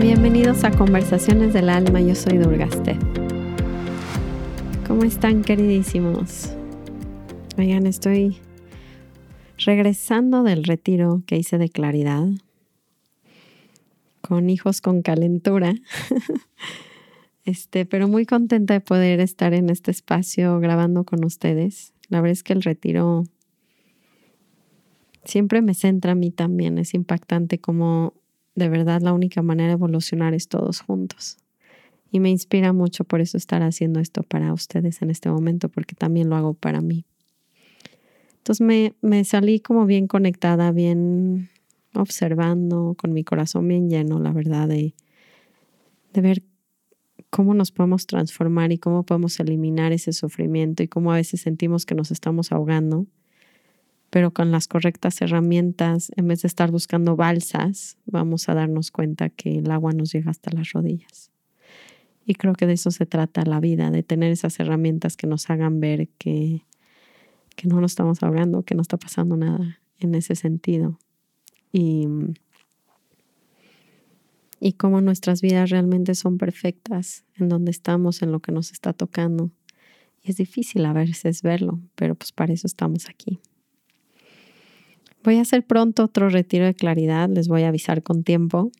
Bienvenidos a Conversaciones del Alma, yo soy Durgaste. ¿Cómo están queridísimos? Oigan, estoy regresando del retiro que hice de claridad con hijos con calentura. este, pero muy contenta de poder estar en este espacio grabando con ustedes. La verdad es que el retiro siempre me centra a mí también. Es impactante como de verdad la única manera de evolucionar es todos juntos. Y me inspira mucho por eso estar haciendo esto para ustedes en este momento, porque también lo hago para mí. Entonces me, me salí como bien conectada, bien observando, con mi corazón bien lleno, la verdad, de, de ver cómo nos podemos transformar y cómo podemos eliminar ese sufrimiento y cómo a veces sentimos que nos estamos ahogando, pero con las correctas herramientas, en vez de estar buscando balsas, vamos a darnos cuenta que el agua nos llega hasta las rodillas. Y creo que de eso se trata la vida, de tener esas herramientas que nos hagan ver que que no nos estamos ahogando, que no está pasando nada en ese sentido. Y, y cómo nuestras vidas realmente son perfectas en donde estamos, en lo que nos está tocando. Y es difícil a veces verlo, pero pues para eso estamos aquí. Voy a hacer pronto otro retiro de claridad, les voy a avisar con tiempo.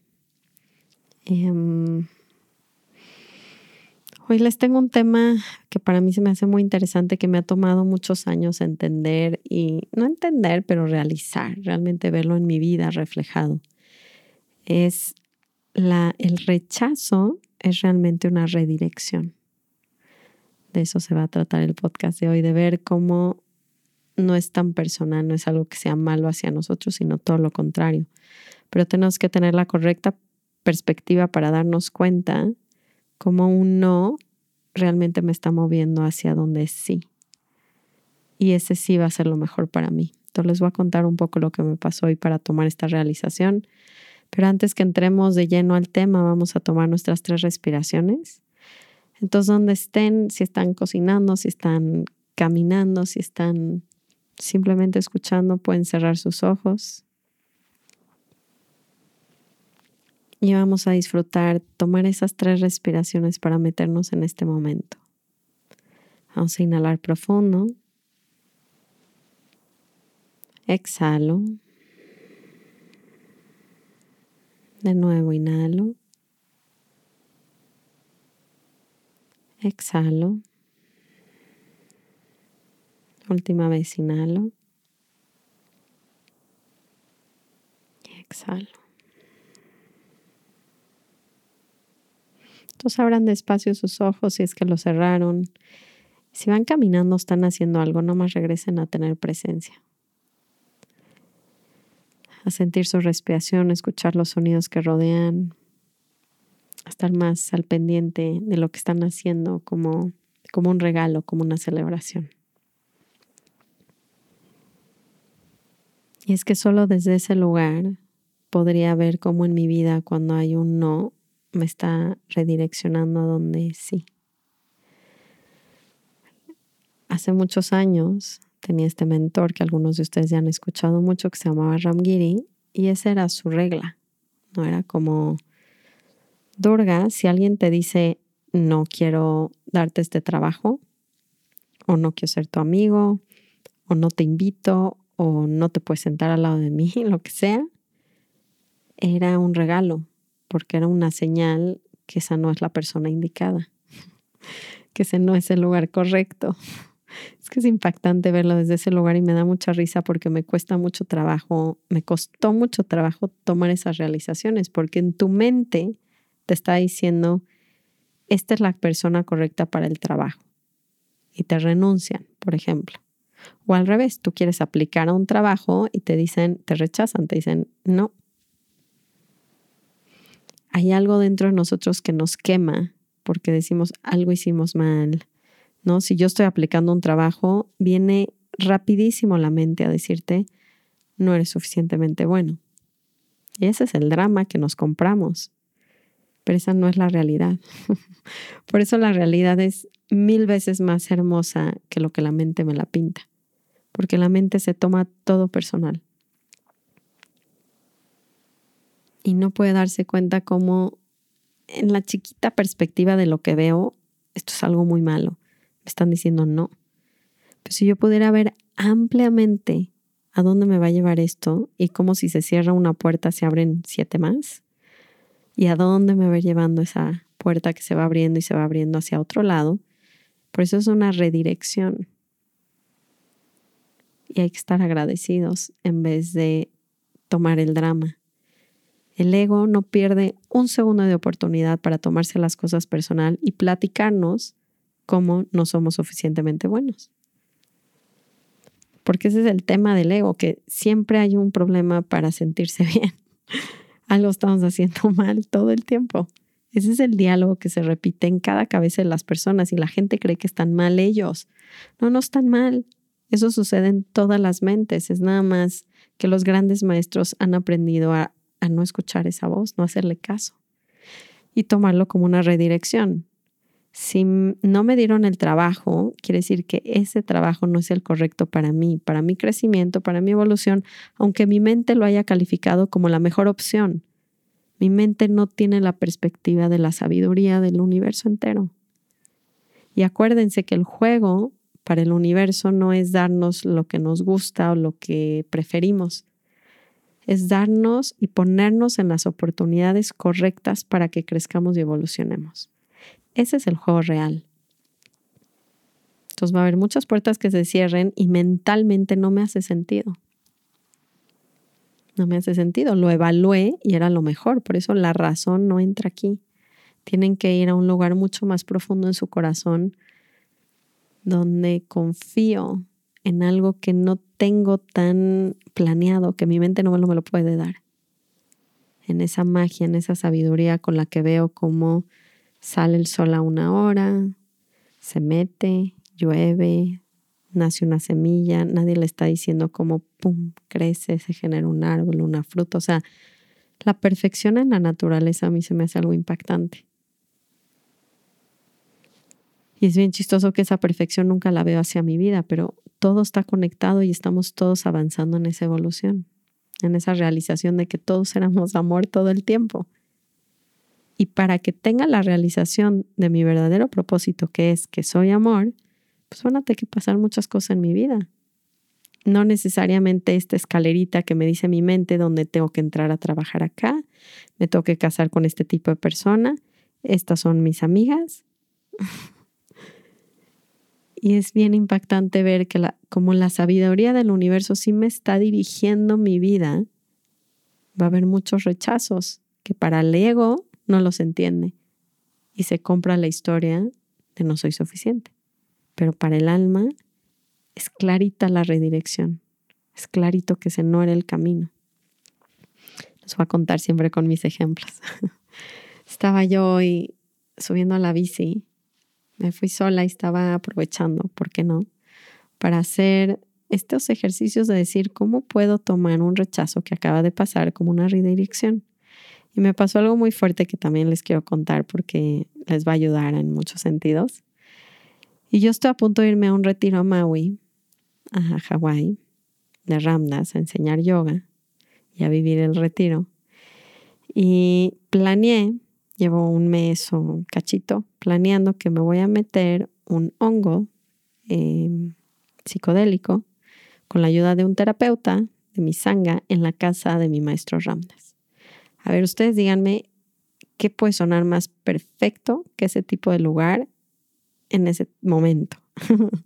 Em, Hoy les tengo un tema que para mí se me hace muy interesante, que me ha tomado muchos años entender y no entender, pero realizar, realmente verlo en mi vida reflejado. Es la, el rechazo es realmente una redirección. De eso se va a tratar el podcast de hoy, de ver cómo no es tan personal, no es algo que sea malo hacia nosotros, sino todo lo contrario. Pero tenemos que tener la correcta perspectiva para darnos cuenta como un no realmente me está moviendo hacia donde sí. Y ese sí va a ser lo mejor para mí. Entonces les voy a contar un poco lo que me pasó hoy para tomar esta realización. Pero antes que entremos de lleno al tema, vamos a tomar nuestras tres respiraciones. Entonces, donde estén, si están cocinando, si están caminando, si están simplemente escuchando, pueden cerrar sus ojos Y vamos a disfrutar, tomar esas tres respiraciones para meternos en este momento. Vamos a inhalar profundo. Exhalo. De nuevo inhalo. Exhalo. Última vez inhalo. Y exhalo. Abran despacio sus ojos si es que los cerraron. Si van caminando, están haciendo algo, no más regresen a tener presencia. A sentir su respiración, escuchar los sonidos que rodean, a estar más al pendiente de lo que están haciendo como, como un regalo, como una celebración. Y es que solo desde ese lugar podría ver cómo en mi vida cuando hay un no, me está redireccionando a donde sí. Hace muchos años tenía este mentor que algunos de ustedes ya han escuchado mucho, que se llamaba Ramgiri, y esa era su regla. No era como, Durga, si alguien te dice, no quiero darte este trabajo, o no quiero ser tu amigo, o no te invito, o no te puedes sentar al lado de mí, lo que sea, era un regalo, porque era una señal que esa no es la persona indicada, que ese no es el lugar correcto. Es que es impactante verlo desde ese lugar y me da mucha risa porque me cuesta mucho trabajo, me costó mucho trabajo tomar esas realizaciones, porque en tu mente te está diciendo, esta es la persona correcta para el trabajo y te renuncian, por ejemplo. O al revés, tú quieres aplicar a un trabajo y te dicen, te rechazan, te dicen, no, hay algo dentro de nosotros que nos quema porque decimos algo hicimos mal, ¿no? Si yo estoy aplicando un trabajo, viene rapidísimo la mente a decirte, no eres suficientemente bueno. Y ese es el drama que nos compramos. pero esa no es la realidad. Por eso la realidad es mil veces más hermosa que lo que la mente me la pinta, porque la mente se toma todo personal. Y no puede darse cuenta cómo en la chiquita perspectiva de lo que veo, esto es algo muy malo. Me están diciendo no. Pero si yo pudiera ver ampliamente a dónde me va a llevar esto y cómo si se cierra una puerta se abren siete más, y a dónde me va llevando esa puerta que se va abriendo y se va abriendo hacia otro lado. Por eso es una redirección. Y hay que estar agradecidos en vez de tomar el drama. El ego no pierde un segundo de oportunidad para tomarse las cosas personal y platicarnos cómo no somos suficientemente buenos. Porque ese es el tema del ego, que siempre hay un problema para sentirse bien algo estamos haciendo mal todo el tiempo. Ese es el diálogo que se repite en cada cabeza de las personas y la gente cree que están mal ellos. No, no están mal. Eso sucede en todas las mentes. Es nada más que los grandes maestros han aprendido a, a no escuchar esa voz, no hacerle caso y tomarlo como una redirección. Si no me dieron el trabajo, quiere decir que ese trabajo no es el correcto para mí, para mi crecimiento, para mi evolución, aunque mi mente lo haya calificado como la mejor opción. Mi mente no tiene la perspectiva de la sabiduría del universo entero. Y acuérdense que el juego para el universo no es darnos lo que nos gusta o lo que preferimos, es darnos y ponernos en las oportunidades correctas para que crezcamos y evolucionemos. Ese es el juego real. Entonces va a haber muchas puertas que se cierren y mentalmente no me hace sentido. No me hace sentido. Lo evalué y era lo mejor. Por eso la razón no entra aquí. Tienen que ir a un lugar mucho más profundo en su corazón donde confío en algo que no tengo tan planeado, que mi mente no me lo puede dar. En esa magia, en esa sabiduría con la que veo cómo Sale el sol a una hora, se mete, llueve, nace una semilla, nadie le está diciendo cómo, pum, crece, se genera un árbol, una fruta. O sea, la perfección en la naturaleza a mí se me hace algo impactante. Y es bien chistoso que esa perfección nunca la veo hacia mi vida, pero todo está conectado y estamos todos avanzando en esa evolución, en esa realización de que todos éramos amor todo el tiempo. Y para que tenga la realización de mi verdadero propósito, que es que soy amor, pues van a tener que pasar muchas cosas en mi vida. No necesariamente esta escalerita que me dice mi mente donde tengo que entrar a trabajar acá, me tengo que casar con este tipo de persona, estas son mis amigas. y es bien impactante ver que como la sabiduría del universo sí me está dirigiendo mi vida, va a haber muchos rechazos que para el ego no los entiende y se compra la historia de no soy suficiente. Pero para el alma es clarita la redirección, es clarito que ese no era el camino. Les voy a contar siempre con mis ejemplos. estaba yo hoy subiendo a la bici, me fui sola y estaba aprovechando, ¿por qué no? Para hacer estos ejercicios de decir cómo puedo tomar un rechazo que acaba de pasar como una redirección. Y me pasó algo muy fuerte que también les quiero contar porque les va a ayudar en muchos sentidos. Y yo estoy a punto de irme a un retiro a Maui, a Hawái, de Ramdas, a enseñar yoga y a vivir el retiro. Y planeé, llevo un mes o un cachito, planeando que me voy a meter un hongo em, psicodélico con la ayuda de un terapeuta de mi sanga en la casa de mi maestro Ramdas. A ver, ustedes díganme qué puede sonar más perfecto que ese tipo de lugar en ese momento.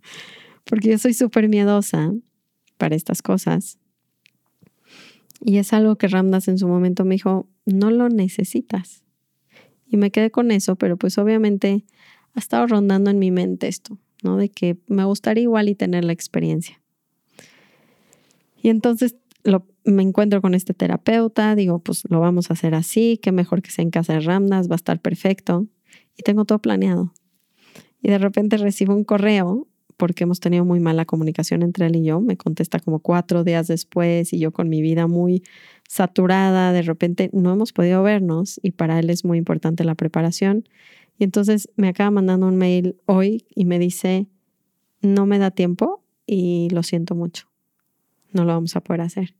Porque yo soy súper miedosa para estas cosas. Y es algo que Ramdas en su momento me dijo, no lo necesitas. Y me quedé con eso, pero pues obviamente ha estado rondando en mi mente esto, ¿no? De que me gustaría igual y tener la experiencia. Y entonces me encuentro con este terapeuta, digo, pues lo vamos a hacer así, qué mejor que sea en casa de Ramdas, va a estar perfecto. Y tengo todo planeado. Y de repente recibo un correo porque hemos tenido muy mala comunicación entre él y yo. Me contesta como cuatro días después y yo con mi vida muy saturada, de repente no hemos podido vernos y para él es muy importante la preparación. Y entonces me acaba mandando un mail hoy y me dice, no me da tiempo y lo siento mucho, no lo vamos a poder hacer.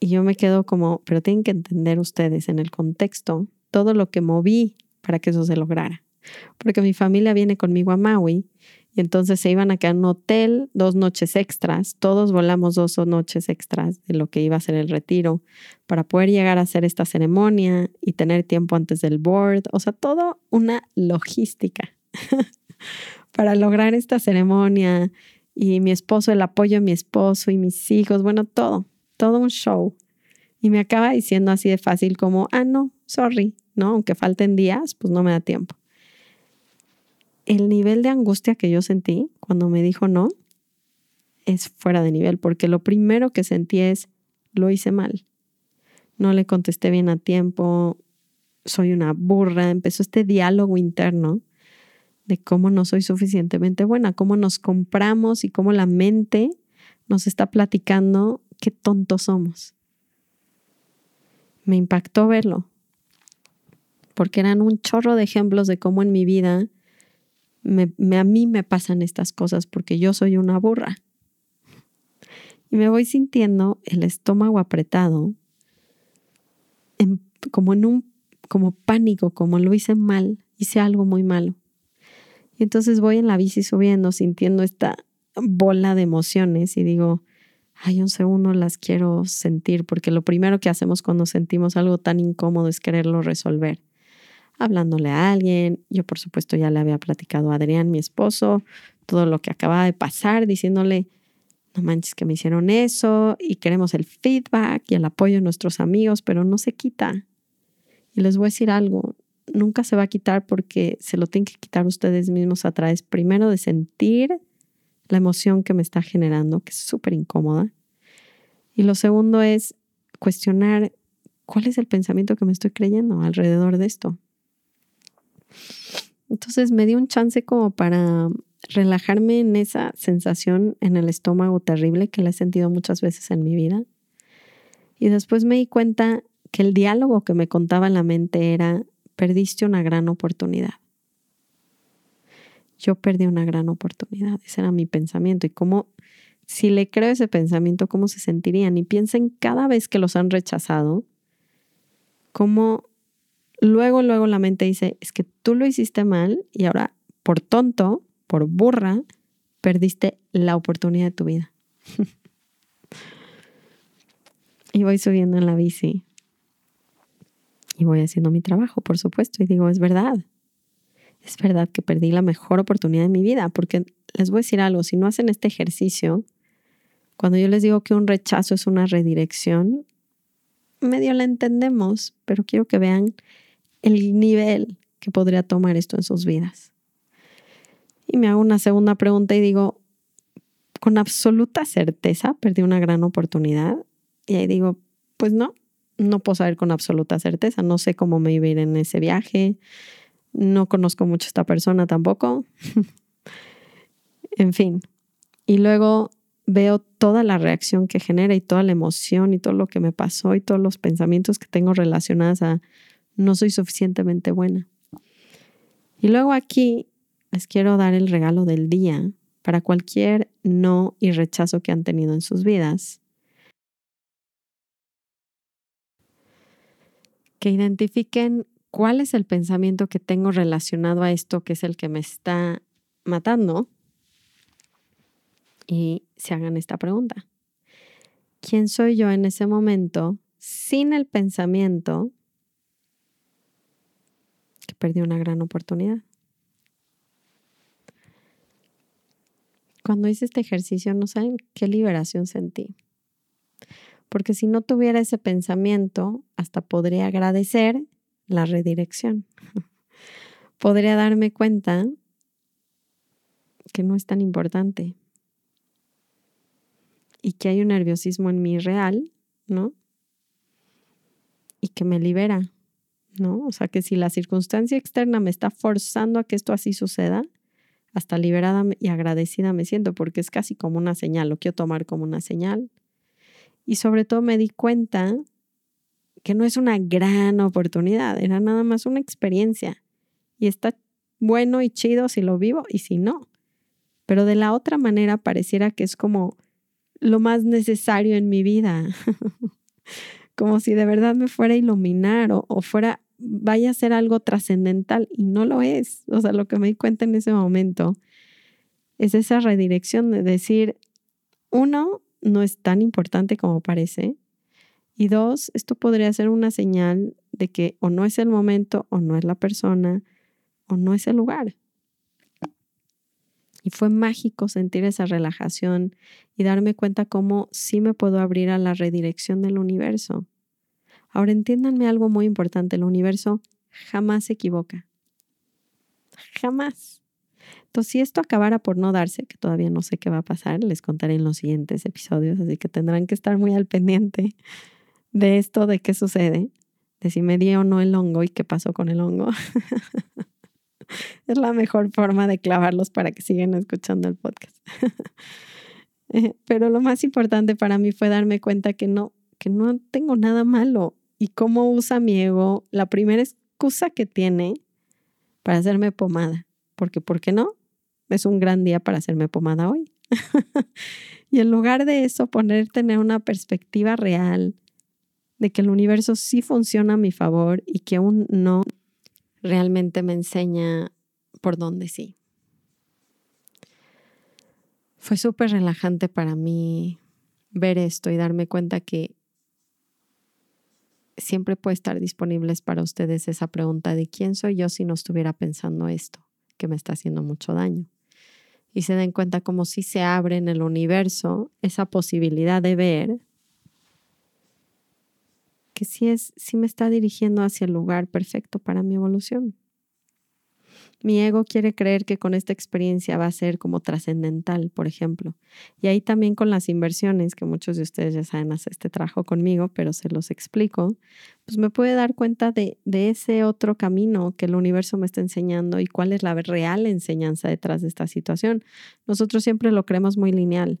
Y yo me quedo como, pero tienen que entender ustedes en el contexto todo lo que moví para que eso se lograra. Porque mi familia viene conmigo a Maui y entonces se iban a quedar en un hotel dos noches extras. Todos volamos dos noches extras de lo que iba a ser el retiro para poder llegar a hacer esta ceremonia y tener tiempo antes del board. O sea, todo una logística para lograr esta ceremonia. Y mi esposo, el apoyo de mi esposo y mis hijos, bueno, todo, todo un show. Y me acaba diciendo así de fácil como, ah, no, sorry, ¿no? Aunque falten días, pues no me da tiempo el nivel de angustia que yo sentí cuando me dijo no es fuera de nivel, porque lo primero que sentí es, lo hice mal. No le contesté bien a tiempo, soy una burra. Empezó este diálogo interno de cómo no soy suficientemente buena, cómo nos compramos y cómo la mente nos está platicando qué tontos somos. Me impactó verlo, porque eran un chorro de ejemplos de cómo en mi vida me, a mí me pasan estas cosas porque yo soy una burra. Y me voy sintiendo el estómago apretado, como en un como pánico, como lo hice mal, hice algo muy malo. Y entonces voy en la bici subiendo, sintiendo esta bola de emociones y digo, ay, un segundo las quiero sentir, porque lo primero que hacemos cuando sentimos algo tan incómodo es quererlo resolver hablándole a alguien. Yo, por supuesto, ya le había platicado a Adrián, mi esposo, todo lo que acababa de pasar, diciéndole, no manches que me hicieron eso y queremos el feedback y el apoyo de nuestros amigos, pero no se quita. Y les voy a decir algo, nunca se va a quitar porque se lo tienen que quitar ustedes mismos a través primero de sentir la emoción que me está generando, que es súper incómoda. Y lo segundo es cuestionar cuál es el pensamiento que me estoy creyendo alrededor de esto. Entonces me dio un chance como para relajarme en esa sensación en el estómago terrible que la he sentido muchas veces en mi vida. Y después me di cuenta que el diálogo que me contaba la mente era, perdiste una gran oportunidad. Yo perdí una gran oportunidad, ese era mi pensamiento. Y cómo, si le creo ese pensamiento, ¿cómo se sentirían? Y piensen cada vez que los han rechazado, cómo luego, luego la mente dice, es que tú lo hiciste mal y ahora por tonto, por burra, perdiste la oportunidad de tu vida. y voy subiendo en la bici y voy haciendo mi trabajo, por supuesto, y digo, es verdad. Es verdad que perdí la mejor oportunidad de mi vida, porque les voy a decir algo, si no hacen este ejercicio, cuando yo les digo que un rechazo es una redirección, medio la entendemos, pero quiero que vean el nivel que podría tomar esto en sus vidas. Y me hago una segunda pregunta y digo, con absoluta certeza perdí una gran oportunidad. Y ahí digo, pues no, no puedo saber con absoluta certeza, no sé cómo me iba a ir en ese viaje, no conozco mucho a esta persona tampoco. en fin, y luego veo toda la reacción que genera y toda la emoción y todo lo que me pasó y todos los pensamientos que tengo relacionados a no soy suficientemente buena. Y luego aquí les quiero dar el regalo del día para cualquier no y rechazo que han tenido en sus vidas. Que identifiquen cuál es el pensamiento que tengo relacionado a esto que es el que me está matando y se hagan esta pregunta. ¿Quién soy yo en ese momento sin el pensamiento que perdí una gran oportunidad. Cuando hice este ejercicio, no saben qué liberación sentí. Porque si no tuviera ese pensamiento, hasta podría agradecer la redirección. podría darme cuenta que no es tan importante y que hay un nerviosismo en mí real, ¿no? Y que me libera ¿no? O sea, que si la circunstancia externa me está forzando a que esto así suceda, hasta liberada y agradecida me siento porque es casi como una señal, lo quiero tomar como una señal. Y sobre todo me di cuenta que no es una gran oportunidad, era nada más una experiencia. Y está bueno y chido si lo vivo y si no. Pero de la otra manera pareciera que es como lo más necesario en mi vida. como si de verdad me fuera a iluminar o, o fuera, vaya a ser algo trascendental y no lo es. O sea, lo que me di cuenta en ese momento es esa redirección de decir, uno, no es tan importante como parece. Y dos, esto podría ser una señal de que o no es el momento, o no es la persona, o no es el lugar. Y fue mágico sentir esa relajación y darme cuenta cómo sí me puedo abrir a la redirección del universo. Ahora entiéndanme algo muy importante, el universo jamás se equivoca. Jamás. Entonces, si esto acabara por no darse, que todavía no sé qué va a pasar, les contaré en los siguientes episodios, así que tendrán que estar muy al pendiente de esto, de qué sucede, de si me dio o no el hongo y qué pasó con el hongo. es la mejor forma de clavarlos para que sigan escuchando el podcast. Pero lo más importante para mí fue darme cuenta que no, que no tengo nada malo y cómo usa mi ego la primera excusa que tiene para hacerme pomada. Porque, ¿por qué no? Es un gran día para hacerme pomada hoy. y en lugar de eso, poner, tener una perspectiva real de que el universo sí funciona a mi favor y que aún no realmente me enseña por dónde sí. Fue súper relajante para mí ver esto y darme cuenta que siempre puede estar disponibles para ustedes esa pregunta de quién soy yo si no estuviera pensando esto, que me está haciendo mucho daño. Y se den cuenta como si se abre en el universo esa posibilidad de ver que sí, es, sí me está dirigiendo hacia el lugar perfecto para mi evolución. Mi ego quiere creer que con esta experiencia va a ser como trascendental, por ejemplo. Y ahí también con las inversiones, que muchos de ustedes ya saben hacer este trabajo conmigo, pero se los explico, pues me puede dar cuenta de, de ese otro camino que el universo me está enseñando y cuál es la real enseñanza detrás de esta situación. Nosotros siempre lo creemos muy lineal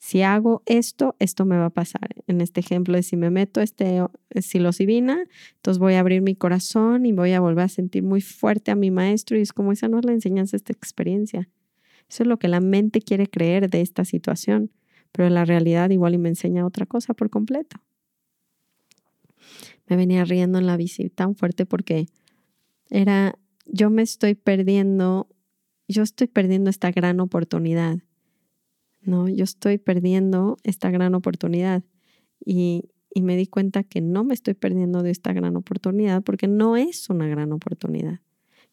si hago esto, esto me va a pasar. En este ejemplo de si me meto este psilocibina, entonces voy a abrir mi corazón y voy a volver a sentir muy fuerte a mi maestro y es como esa no es la enseñanza, esta experiencia. Eso es lo que la mente quiere creer de esta situación, pero la realidad igual y me enseña otra cosa por completo. Me venía riendo en la bici tan fuerte porque era, yo me estoy perdiendo, yo estoy perdiendo esta gran oportunidad no, yo estoy perdiendo esta gran oportunidad y, y me di cuenta que no me estoy perdiendo de esta gran oportunidad porque no es una gran oportunidad.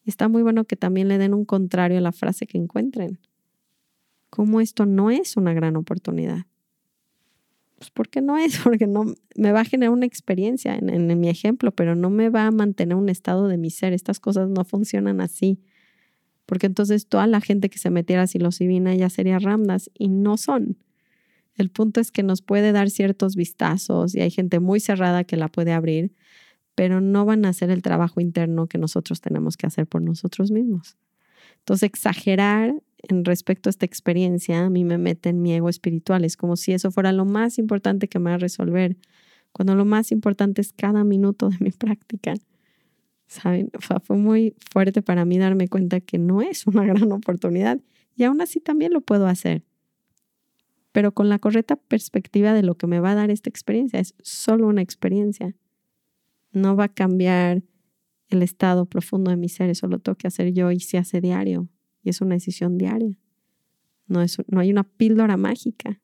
Está muy bueno que también le den un contrario a la frase que encuentren. ¿Cómo esto no es una gran oportunidad? Pues porque no es, porque no me va a generar una experiencia en, en, mi ejemplo, pero no me va a mantener un estado de mi ser. Estas cosas no funcionan así porque entonces toda la gente que se metiera a psilocibina ya sería ramdas y no son. El punto es que nos puede dar ciertos vistazos y hay gente muy cerrada que la puede abrir, pero no van a hacer el trabajo interno que nosotros tenemos que hacer por nosotros mismos. Entonces, exagerar en respecto a esta experiencia a mí me mete en mi ego espiritual. Es como si eso fuera lo más importante que me va a resolver, cuando lo más importante es cada minuto de mi práctica. ¿Saben? fue muy fuerte para mí darme cuenta que no es una gran oportunidad y aún así también lo puedo hacer. Pero con la correcta perspectiva de lo que me va a dar esta experiencia, es solo una experiencia. No va a cambiar el estado profundo de mi ser, eso lo tengo que hacer yo y se hace diario. Y es una decisión diaria. No, es, no hay una píldora mágica.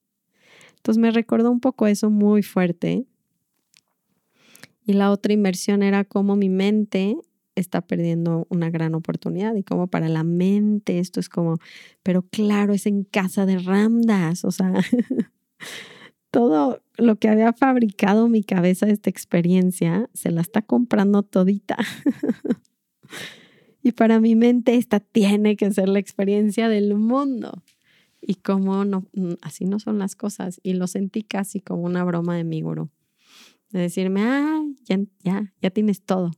Entonces me recordó un poco eso muy fuerte y la otra inversión era cómo mi mente está perdiendo una gran oportunidad y cómo para la mente esto es como, pero claro, es en casa de ramdas, o sea, todo lo que había fabricado mi cabeza esta experiencia se la está comprando todita. y para mi mente esta tiene que ser la experiencia del mundo. Y como no, así no son las cosas. Y lo sentí casi como una broma de mi gurú de decirme, ah, ya, ya, ya tienes todo,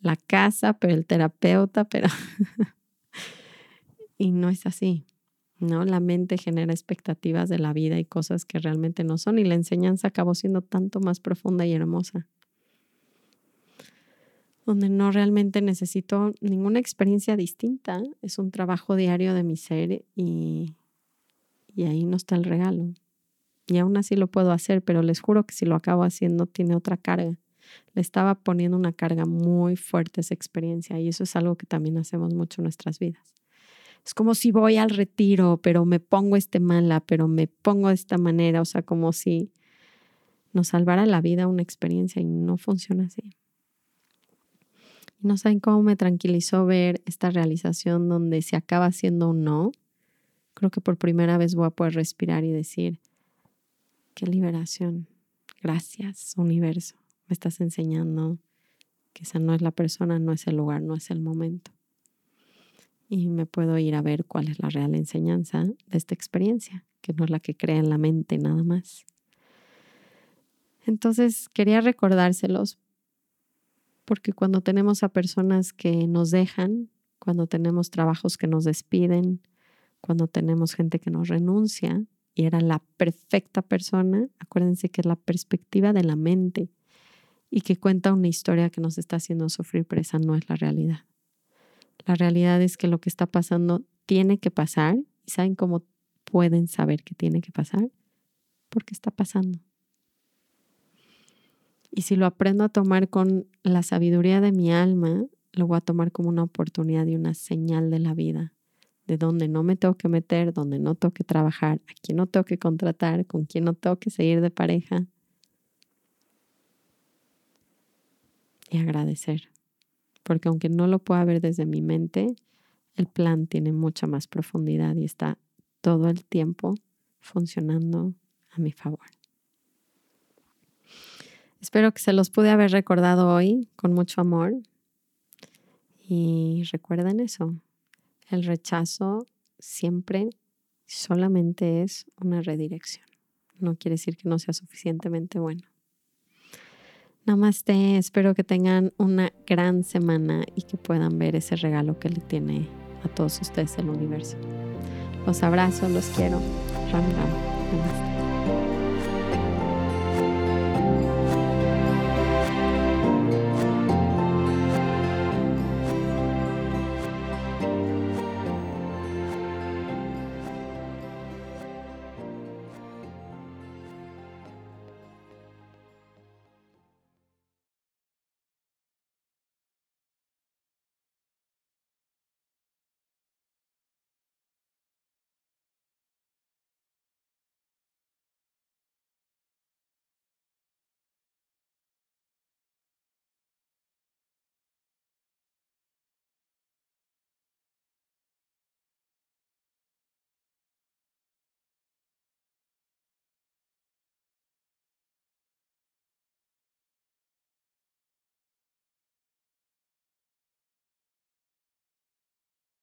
la casa, pero el terapeuta, pero... y no es así. ¿no? La mente genera expectativas de la vida y cosas que realmente no son y la enseñanza acabó siendo tanto más profunda y hermosa. Donde no realmente necesito ninguna experiencia distinta, es un trabajo diario de mi ser y, y ahí no está el regalo. Y aún así lo puedo hacer, pero les juro que si lo acabo haciendo tiene otra carga. Le estaba poniendo una carga muy fuerte esa experiencia y eso es algo que también hacemos mucho en nuestras vidas. Es como si voy al retiro, pero me pongo este mala, pero me pongo de esta manera, o sea, como si nos salvara la vida una experiencia y no funciona así. no saben cómo me tranquilizó ver esta realización donde se acaba siendo un no. Creo que por primera vez voy a poder respirar y decir, qué liberación. Gracias, universo. Me estás enseñando que esa no es la persona, no es el lugar, no es el momento y me puedo ir a ver cuál es la real enseñanza de esta experiencia, que no es la que crea en la mente nada más. Entonces quería recordárselos porque cuando tenemos a personas que nos dejan, cuando tenemos trabajos que nos despiden, cuando tenemos gente que nos renuncia y era la perfecta persona, acuérdense que es la perspectiva de la mente y que cuenta una historia que nos está haciendo sufrir, pero esa no es la realidad. La realidad es que lo que está pasando tiene que pasar. ¿Y saben cómo pueden saber que tiene que pasar? Porque está pasando. Y si lo aprendo a tomar con la sabiduría de mi alma, lo voy a tomar como una oportunidad y una señal de la vida, de donde no me tengo que meter, donde no tengo que trabajar, a quién no tengo que contratar, con quién no tengo que seguir de pareja. Y agradecer porque aunque no lo pueda ver desde mi mente, el plan tiene mucha más profundidad y está todo el tiempo funcionando a mi favor. Espero que se los pude haber recordado hoy con mucho amor. Y recuerden eso, el rechazo siempre solamente es una redirección. No quiere decir que no sea suficientemente bueno. Namaste, espero que tengan una gran semana y que puedan ver ese regalo que le tiene a todos ustedes el universo. Los abrazo, los quiero. Ram. Namaste.